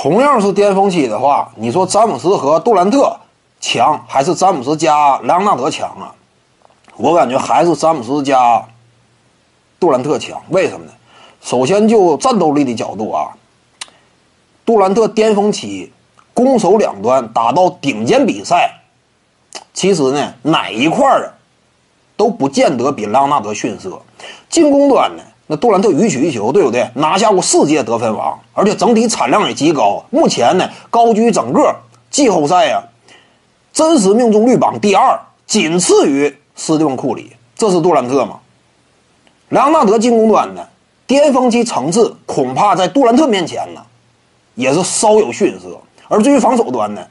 同样是巅峰期的话，你说詹姆斯和杜兰特强，还是詹姆斯加莱昂纳德强啊？我感觉还是詹姆斯加杜兰特强。为什么呢？首先就战斗力的角度啊，杜兰特巅峰期攻守两端打到顶尖比赛，其实呢哪一块儿都不见得比莱昂纳德逊色。进攻端呢？那杜兰特予取予求，对不对？拿下过世界得分王，而且整体产量也极高。目前呢，高居整个季后赛呀真实命中率榜第二，仅次于斯蒂芬库里。这是杜兰特吗？莱昂纳德进攻端呢，巅峰期层次恐怕在杜兰特面前呢，也是稍有逊色。而至于防守端呢，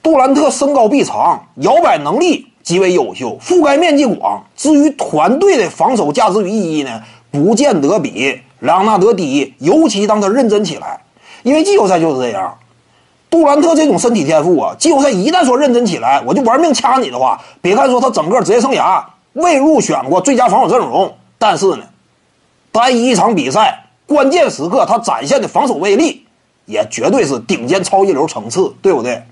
杜兰特身高臂长，摇摆能力极为优秀，覆盖面积广。至于团队的防守价值与意义呢？不见得比莱昂纳德低，尤其当他认真起来，因为季后赛就是这样。杜兰特这种身体天赋啊，季后赛一旦说认真起来，我就玩命掐你的话，别看说他整个职业生涯未入选过最佳防守阵容，但是呢，单一场比赛关键时刻他展现的防守威力，也绝对是顶尖超一流层次，对不对？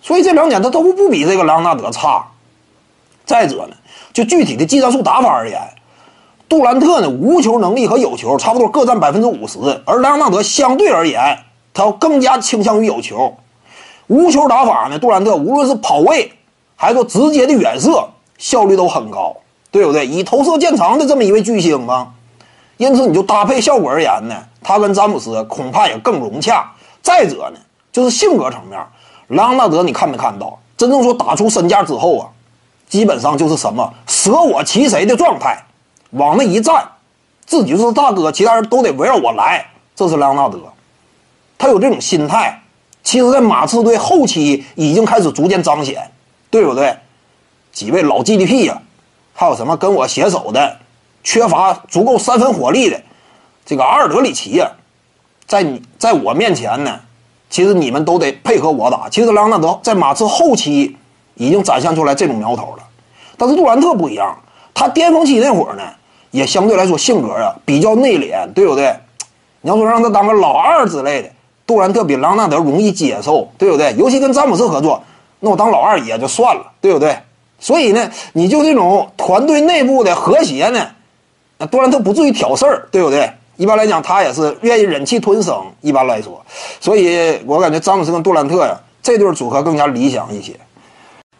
所以这两点他都不比这个莱昂纳德差。再者呢，就具体的技战术打法而言。杜兰特呢，无球能力和有球差不多各占百分之五十，而莱昂纳德相对而言，他要更加倾向于有球。无球打法呢，杜兰特无论是跑位还是说直接的远射，效率都很高，对不对？以投射见长的这么一位巨星啊，因此你就搭配效果而言呢，他跟詹姆斯恐怕也更融洽。再者呢，就是性格层面，莱昂纳德你看没看到？真正说打出身价之后啊，基本上就是什么舍我其谁的状态。往那一站，自己是大哥，其他人都得围绕我来。这是莱昂纳德，他有这种心态。其实，在马刺队后期已经开始逐渐彰显，对不对？几位老 GDP 呀，还有什么跟我携手的，缺乏足够三分火力的这个阿尔德里奇呀，在你在我面前呢，其实你们都得配合我打。其实，莱昂纳德在马刺后期已经展现出来这种苗头了，但是杜兰特不一样，他巅峰期那会儿呢。也相对来说性格啊比较内敛，对不对？你要说让他当个老二之类的，杜兰特比朗纳德容易接受，对不对？尤其跟詹姆斯合作，那我当老二也就算了，对不对？所以呢，你就这种团队内部的和谐呢，那杜兰特不至于挑事儿，对不对？一般来讲，他也是愿意忍气吞声。一般来说，所以我感觉詹姆斯跟杜兰特呀这对组合更加理想一些。